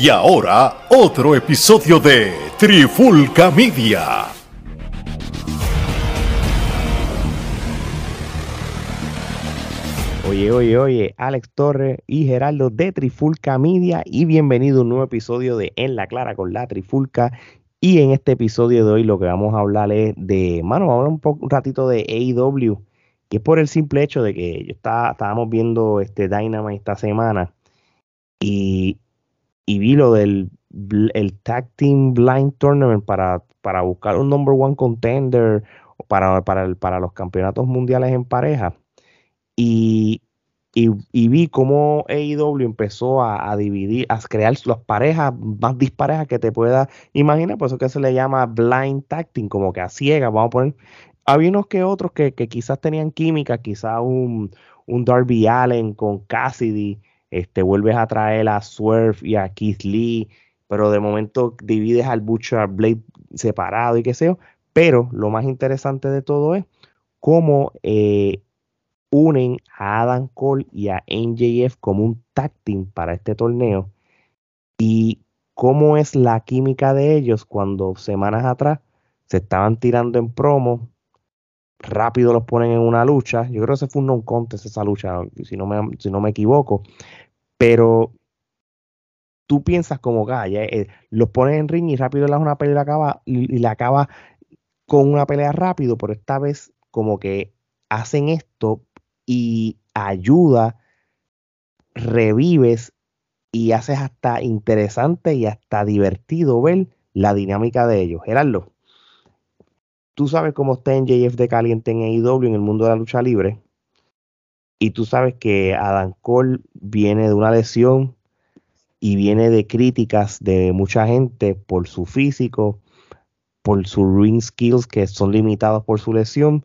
Y ahora, otro episodio de Trifulca Media. Oye, oye, oye, Alex Torres y Geraldo de Trifulca Media y bienvenido a un nuevo episodio de En la Clara con la Trifulca. Y en este episodio de hoy lo que vamos a hablar es de, mano, vamos a hablar un, poco, ratito de AEW. Y es por el simple hecho de que yo estábamos viendo este Dynamite esta semana y, y vi lo del el Tag Team Blind Tournament para, para buscar un number one contender para, para, para los campeonatos mundiales en pareja. Y, y, vi cómo AEW empezó a, dividir, a crear las parejas más disparejas que te pueda imaginar, por eso que se le llama blind tag team, como que a ciegas, vamos a poner. Había unos que otros que, que quizás tenían química, quizás un, un Darby Allen con Cassidy, este, vuelves a traer a Swerve y a Keith Lee, pero de momento divides al Butcher Blade separado y qué sé yo. Pero lo más interesante de todo es cómo eh, unen a Adam Cole y a NJF como un tag para este torneo y cómo es la química de ellos cuando semanas atrás se estaban tirando en promo, rápido los ponen en una lucha, yo creo que ese fue un non contest esa lucha, si no me, si no me equivoco, pero tú piensas como Gaya, eh, los pones en ring y rápido le das una pelea acaba, y la acaba con una pelea rápido, pero esta vez como que hacen esto y ayuda, revives y haces hasta interesante y hasta divertido ver la dinámica de ellos. Gerardo, tú sabes cómo está en JF de caliente en AEW en el mundo de la lucha libre. Y tú sabes que Adam Cole viene de una lesión y viene de críticas de mucha gente por su físico, por sus ring skills que son limitados por su lesión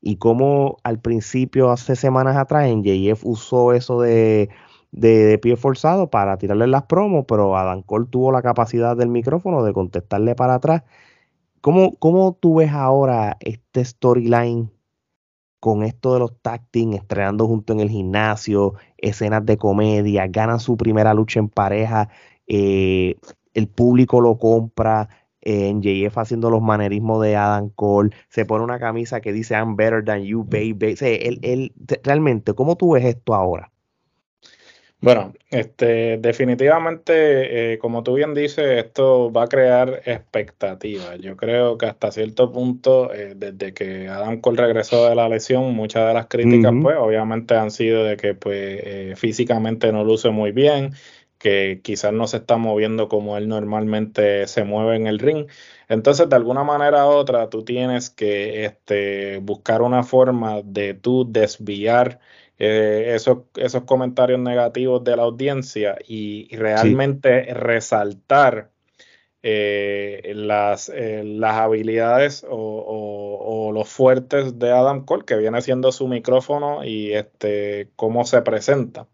y como al principio, hace semanas atrás, en JF usó eso de, de, de, pie forzado para tirarle las promos, pero Adam Cole tuvo la capacidad del micrófono de contestarle para atrás. ¿Cómo, cómo tú ves ahora este storyline con esto de los tag team, estrenando junto en el gimnasio, escenas de comedia, ganan su primera lucha en pareja, eh, el público lo compra, en JF haciendo los manerismos de Adam Cole, se pone una camisa que dice I'm better than you, baby. O él, él, realmente, ¿cómo tú ves esto ahora? Bueno, este, definitivamente, eh, como tú bien dices, esto va a crear expectativas. Yo creo que hasta cierto punto, eh, desde que Adam Cole regresó de la lesión, muchas de las críticas, uh -huh. pues, obviamente han sido de que, pues, eh, físicamente no luce muy bien, que quizás no se está moviendo como él normalmente se mueve en el ring. Entonces, de alguna manera u otra, tú tienes que este, buscar una forma de tú desviar eh, esos, esos comentarios negativos de la audiencia y, y realmente sí. resaltar eh, las, eh, las habilidades o, o, o, los fuertes de Adam Cole, que viene siendo su micrófono y este, cómo se presenta.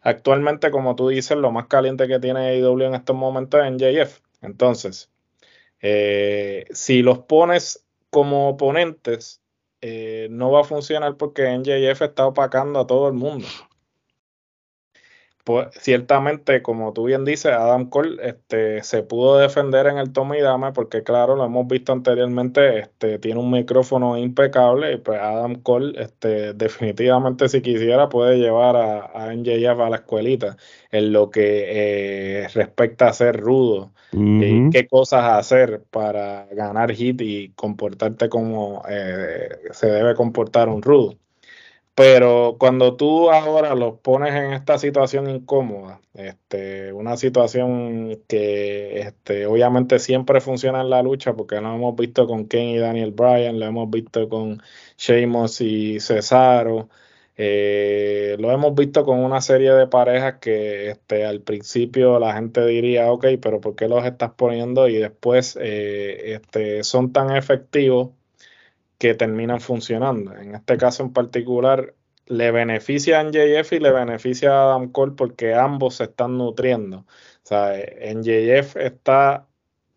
Actualmente, como tú dices, lo más caliente que tiene AEW en estos momentos es en JF. Entonces, eh, si los pones como oponentes, eh, no va a funcionar porque NJF está opacando a todo el mundo. Pues, ciertamente, como tú bien dices, Adam Cole este, se pudo defender en el toma y dame porque, claro, lo hemos visto anteriormente, este, tiene un micrófono impecable y pues Adam Cole este, definitivamente si quisiera puede llevar a, a NJF a la escuelita en lo que eh, respecta a ser rudo uh -huh. y qué cosas hacer para ganar hit y comportarte como eh, se debe comportar un rudo. Pero cuando tú ahora los pones en esta situación incómoda, este, una situación que este, obviamente siempre funciona en la lucha, porque lo hemos visto con Ken y Daniel Bryan, lo hemos visto con Sheamus y Cesaro, eh, lo hemos visto con una serie de parejas que este, al principio la gente diría, ok, pero ¿por qué los estás poniendo? Y después eh, este, son tan efectivos que terminan funcionando. En este caso en particular, le beneficia a NJF y le beneficia a Adam Cole porque ambos se están nutriendo. O sea, NJF está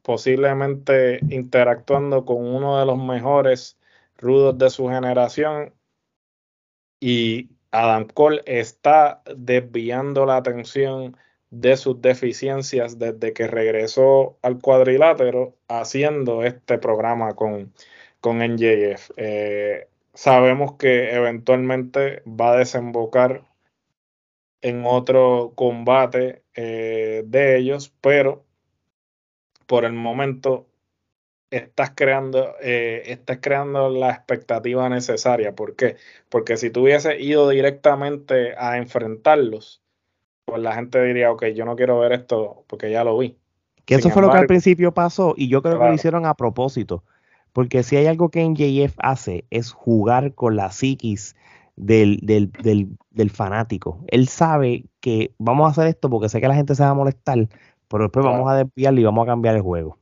posiblemente interactuando con uno de los mejores rudos de su generación y Adam Cole está desviando la atención de sus deficiencias desde que regresó al cuadrilátero haciendo este programa con, con NJF. Eh, sabemos que eventualmente va a desembocar en otro combate eh, de ellos, pero por el momento estás creando, eh, estás creando la expectativa necesaria. ¿Por qué? Porque si tú hubieses ido directamente a enfrentarlos, pues la gente diría, ok, yo no quiero ver esto porque ya lo vi. Que eso fue lo que al principio pasó y yo creo que lo hicieron a propósito. Porque si hay algo que NJF hace es jugar con la psiquis del, del, del, fanático. Él sabe que vamos a hacer esto porque sé que la gente se va a molestar, pero después vamos a desviarlo y vamos a cambiar el juego.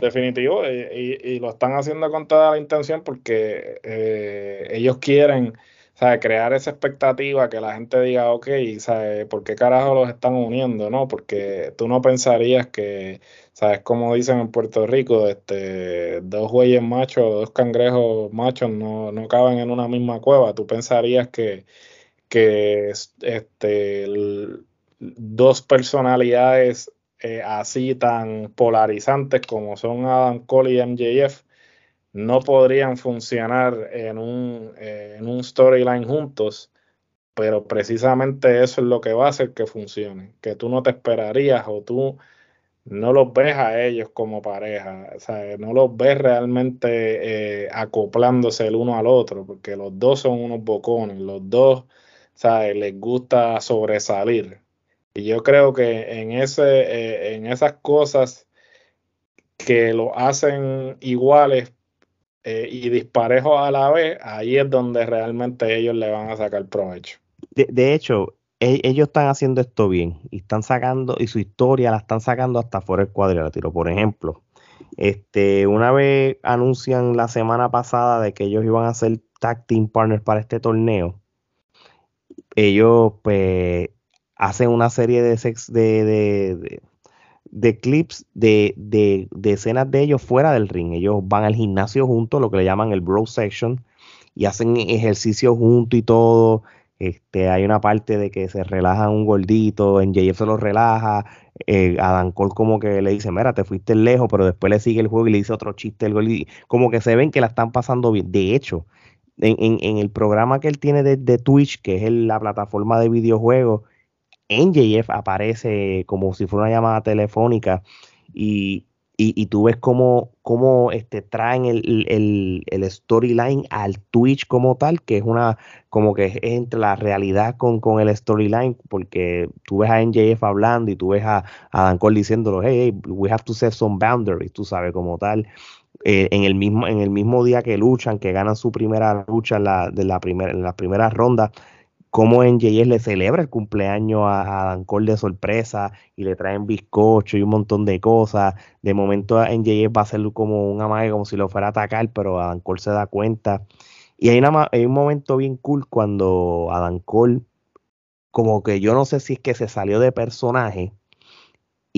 Definitivo, y, lo están haciendo con toda la intención porque eh, ellos quieren crear esa expectativa que la gente diga, ok, ¿sabe? ¿por qué carajo los están uniendo? ¿no? Porque tú no pensarías que, ¿sabes? Como dicen en Puerto Rico, este, dos güeyes machos, dos cangrejos machos no, no caben en una misma cueva. Tú pensarías que, que este, dos personalidades eh, así tan polarizantes como son Adam Cole y MJF no podrían funcionar en un, eh, en un storyline juntos, pero precisamente eso es lo que va a hacer que funcione, que tú no te esperarías o tú no los ves a ellos como pareja, o sea, no los ves realmente eh, acoplándose el uno al otro, porque los dos son unos bocones, los dos, ¿sabes? les gusta sobresalir. Y yo creo que en, ese, eh, en esas cosas que lo hacen iguales eh, y disparejos a la vez, ahí es donde realmente ellos le van a sacar provecho. De, hecho, e, ellos están haciendo esto bien y están sacando, y su historia la están sacando hasta fuera del cuadrilátero. Por ejemplo, este, una vez anuncian la semana pasada de que ellos iban a ser tag team partners para este torneo, ellos pues hacen una serie de, sex, de, de clips de, de, de, escenas de ellos fuera del ring. Ellos van al gimnasio juntos, lo que le llaman el bro section, y hacen ejercicio juntos y todo. Este, hay una parte de que se relajan un gordito, en JF se lo relaja, eh, Adam Cole como que le dice, mira, te fuiste lejos, pero después le sigue el juego y le dice otro chiste, el como que se ven que la están pasando bien. De hecho, en, en, el programa que él tiene de, de Twitch, que es la plataforma de videojuegos, NJF aparece como si fuera una llamada telefónica y, y, tú ves cómo, cómo este, traen el, el, el, storyline al Twitch como tal, que es una, como que es entre la realidad con, con el storyline, porque tú ves a NJF hablando y tú ves a, a Dan Cole diciéndolo, hey, we have to set some boundaries, tú sabes, como tal. Eh, en, el mismo, en el mismo día que luchan, que ganan su primera lucha la, de la primera, en las primeras rondas, cómo en JS le celebra el cumpleaños a, Dan Cole de sorpresa y le traen bizcocho y un montón de cosas. De momento en JS va a ser como un amague, como si lo fuera a atacar, pero Dan Cole se da cuenta. Y hay, hay un momento bien cool cuando Adam Cole, como que yo no sé si es que se salió de personaje,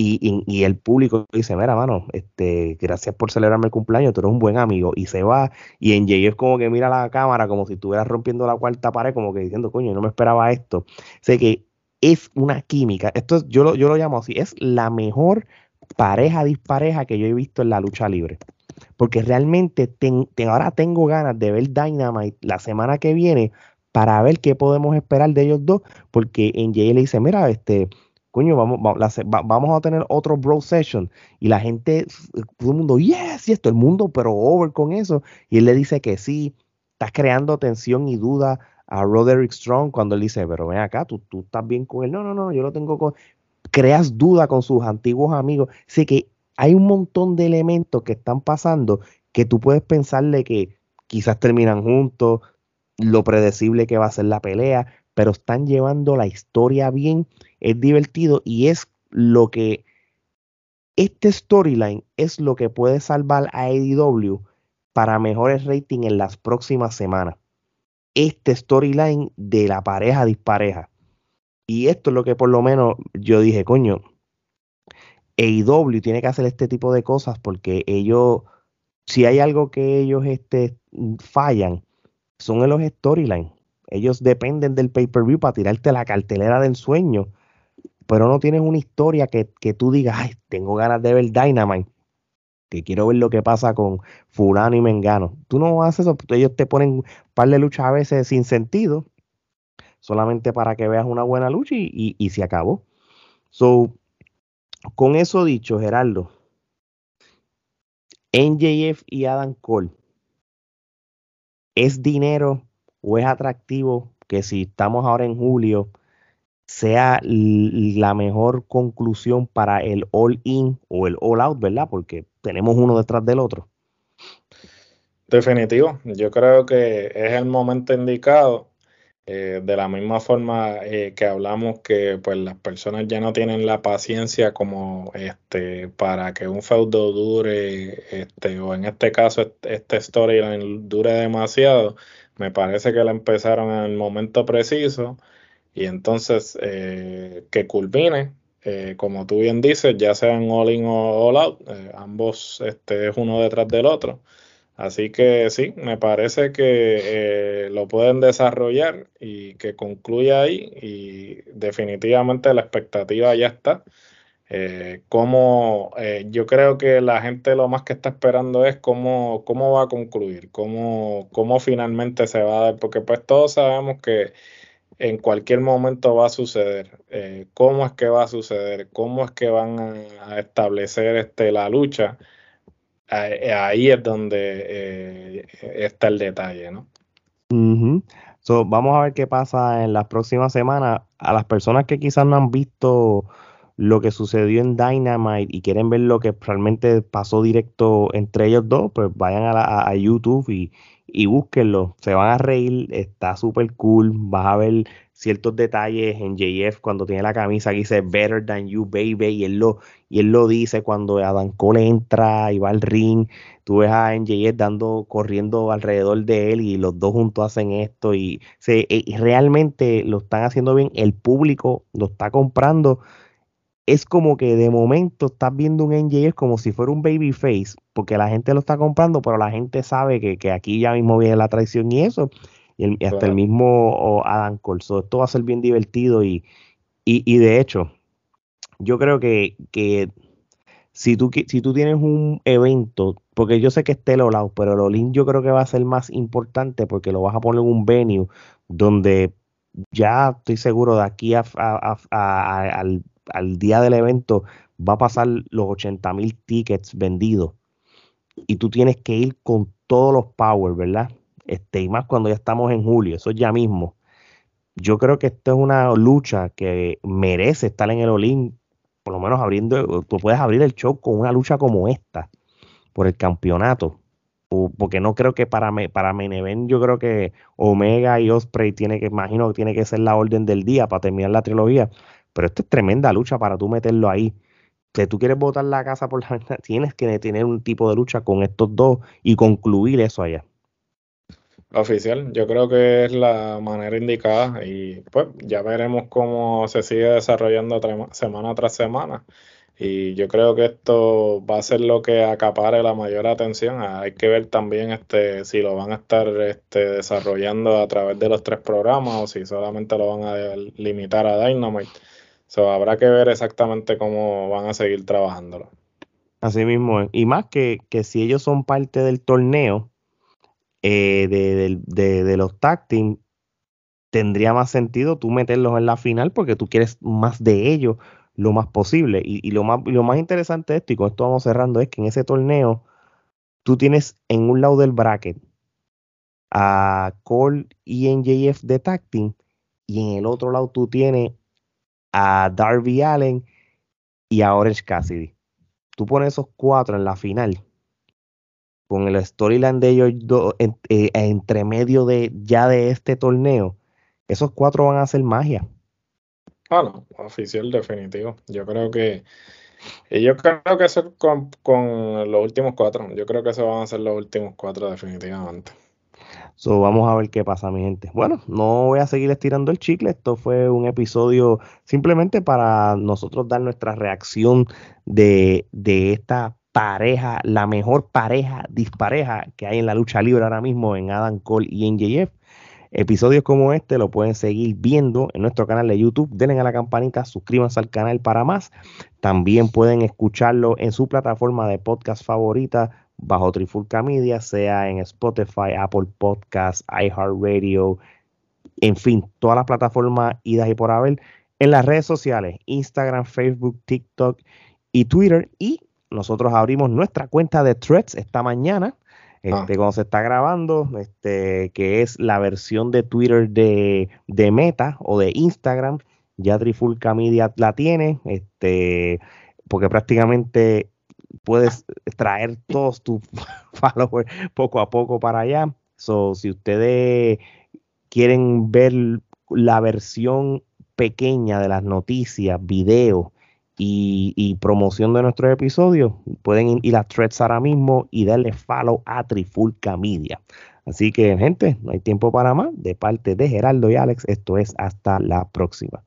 y, el público dice, mira, mano, este, gracias por celebrarme el cumpleaños, tú eres un buen amigo. Y se va, y en es como que mira la cámara como si estuviera rompiendo la cuarta pared, como que diciendo, coño, no me esperaba esto. Sé que es una química, esto yo, lo, yo lo llamo así, es la mejor pareja dispareja que yo he visto en la lucha libre. Porque realmente ahora tengo ganas de ver Dynamite la semana que viene para ver qué podemos esperar de ellos dos, porque en le dice, mira, este vamos, a tener otro bro session. Y la gente, todo el mundo, yes, y esto, el mundo, pero over con eso. Y él le dice que sí, estás creando tensión y duda a Roderick Strong cuando él dice, pero ven acá, tú, tú estás bien con él. No, no, no, yo lo tengo con... Creas duda con sus antiguos amigos. Así que hay un montón de elementos que están pasando que tú puedes pensarle que quizás terminan juntos, lo predecible que va a ser la pelea, pero están llevando la historia bien es divertido y es lo que este storyline es lo que puede salvar a AEW para mejores rating en las próximas semanas. Este storyline de la pareja dispareja. Y esto es lo que por lo menos yo dije, coño, AEW tiene que hacer este tipo de cosas porque ellos, si hay algo que ellos este, fallan, son en los storylines. Ellos dependen del pay-per-view para tirarte la cartelera del sueño pero no tienes una historia que, que tú digas, ay, tengo ganas de ver Dynamite que quiero ver lo que pasa con fulano y mengano. Tú no haces eso, ellos te ponen un par de luchas a veces sin sentido, solamente para que veas una buena lucha y, y, se acabó. So, con eso dicho, Gerardo, NJF y Adam Cole, ¿es dinero o es atractivo que si estamos ahora en julio sea la mejor conclusión para el all in o el all out, ¿verdad? Porque tenemos uno detrás del otro. Definitivo, yo creo que es el momento indicado. Eh, de la misma forma eh, que hablamos que pues las personas ya no tienen la paciencia como este para que un feudo dure este o en este caso este storyline dure demasiado me parece que la empezaron en el momento preciso y entonces eh, que culmine eh, como tú bien dices, ya sean all in o all out, eh, ambos este, es uno detrás del otro. Así que sí, me parece que eh, lo pueden desarrollar y que concluya ahí y definitivamente la expectativa ya está. Como yo creo que la gente lo más que está esperando es cómo, cómo va a concluir, cómo, cómo finalmente se va a dar, porque pues todos sabemos que en cualquier momento va a suceder. Eh, ¿Cómo es que va a suceder? ¿Cómo es que van a, establecer este, la lucha? Eh, ahí es donde eh, está el detalle, ¿no? vamos a ver qué pasa en las próximas semanas. A las personas que quizás no han visto lo que sucedió en Dynamite y quieren ver lo que realmente pasó directo entre ellos dos, pues vayan a, a YouTube y, y búsquenlo, se van a reír, está súper cool, vas a ver ciertos detalles en JF cuando tiene la camisa que dice Better Than You Baby y él lo, y él lo dice cuando Adam Cole entra y va al ring, tú ves a NJF dando, corriendo alrededor de él y los dos juntos hacen esto y, se, y realmente lo están haciendo bien, el público lo está comprando es como que de momento estás viendo un NJF como si fuera un babyface, porque la gente lo está comprando, pero la gente sabe que, aquí ya mismo viene la traición y eso, y, hasta el mismo Adam Cole. esto va a ser bien divertido y, y, de hecho, yo creo que, que si, tú, si tú tienes un evento, porque yo sé que esté el pero el Olin yo creo que va a ser más importante porque lo vas a poner en un venue donde ya estoy seguro de aquí al día del evento va a pasar los 80 mil tickets vendidos y tú tienes que ir con todos los power, ¿verdad? Este, y más cuando ya estamos en julio, eso ya mismo. Yo creo que esto es una lucha que merece estar en el Olin, por lo menos abriendo, tú puedes abrir el show con una lucha como esta, por el campeonato. Porque no creo que para, para Meneven, yo creo que Omega y Osprey tiene que, imagino que tiene que ser la orden del día para terminar la trilogía. Pero esto es tremenda lucha para tú meterlo ahí. Si tú quieres botar la casa por la ventana, tienes que tener un tipo de lucha con estos dos y concluir eso allá. Oficial, yo creo que es la manera indicada y pues ya veremos cómo se sigue desarrollando semana tras semana. Y yo creo que esto va a ser lo que acapare la mayor atención. Hay que ver también este, si lo van a estar este, desarrollando a través de los tres programas o si solamente lo van a limitar a Dynamite habrá que ver exactamente cómo van a seguir trabajándolo. Así mismo Y más que, que si ellos son parte del torneo eh, de, los tag tendría más sentido tú meterlos en la final porque tú quieres más de ellos lo más posible. Y, lo, más, lo más interesante de esto, y con esto vamos cerrando, es que en ese torneo tú tienes en un lado del bracket a Cole y NJF de tag y en el otro lado tú tienes a Darby Allen y a Orange Cassidy. Tú pones esos cuatro en la final, con el storyline de ellos eh, entre medio de ya de este torneo, esos cuatro van a hacer magia. Ah, no, oficial definitivo. Yo creo que yo creo que eso con, con los últimos cuatro. Yo creo que esos van a ser los últimos cuatro definitivamente. So, vamos a ver qué pasa, mi gente. Bueno, no voy a seguir estirando el chicle. Esto fue un episodio simplemente para nosotros dar nuestra reacción de, de esta pareja, la mejor pareja dispareja que hay en la lucha libre ahora mismo en Adam Cole y NJF. Episodios como este lo pueden seguir viendo en nuestro canal de YouTube. Denle a la campanita, suscríbanse al canal para más. También pueden escucharlo en su plataforma de podcast favorita bajo Trifulca Media, sea en Spotify, Apple Podcasts, iHeartRadio, en fin, todas las plataformas idas y por haber. En las redes sociales, Instagram, Facebook, TikTok y Twitter. Y nosotros abrimos nuestra cuenta de Threads esta mañana Ah. este, cuando se está grabando, este, que es la versión de Twitter de, Meta o de Instagram, ya Trifulca Media la tiene, este, porque prácticamente puedes traer todos tus followers poco a poco para allá. So, si ustedes quieren ver la versión pequeña de las noticias, videos y, promoción de nuestros episodios, pueden ir a Threads ahora mismo y darle follow a Trifulca Media. Así que, gente, no hay tiempo para más. De parte de Geraldo y Alex, esto es hasta la próxima.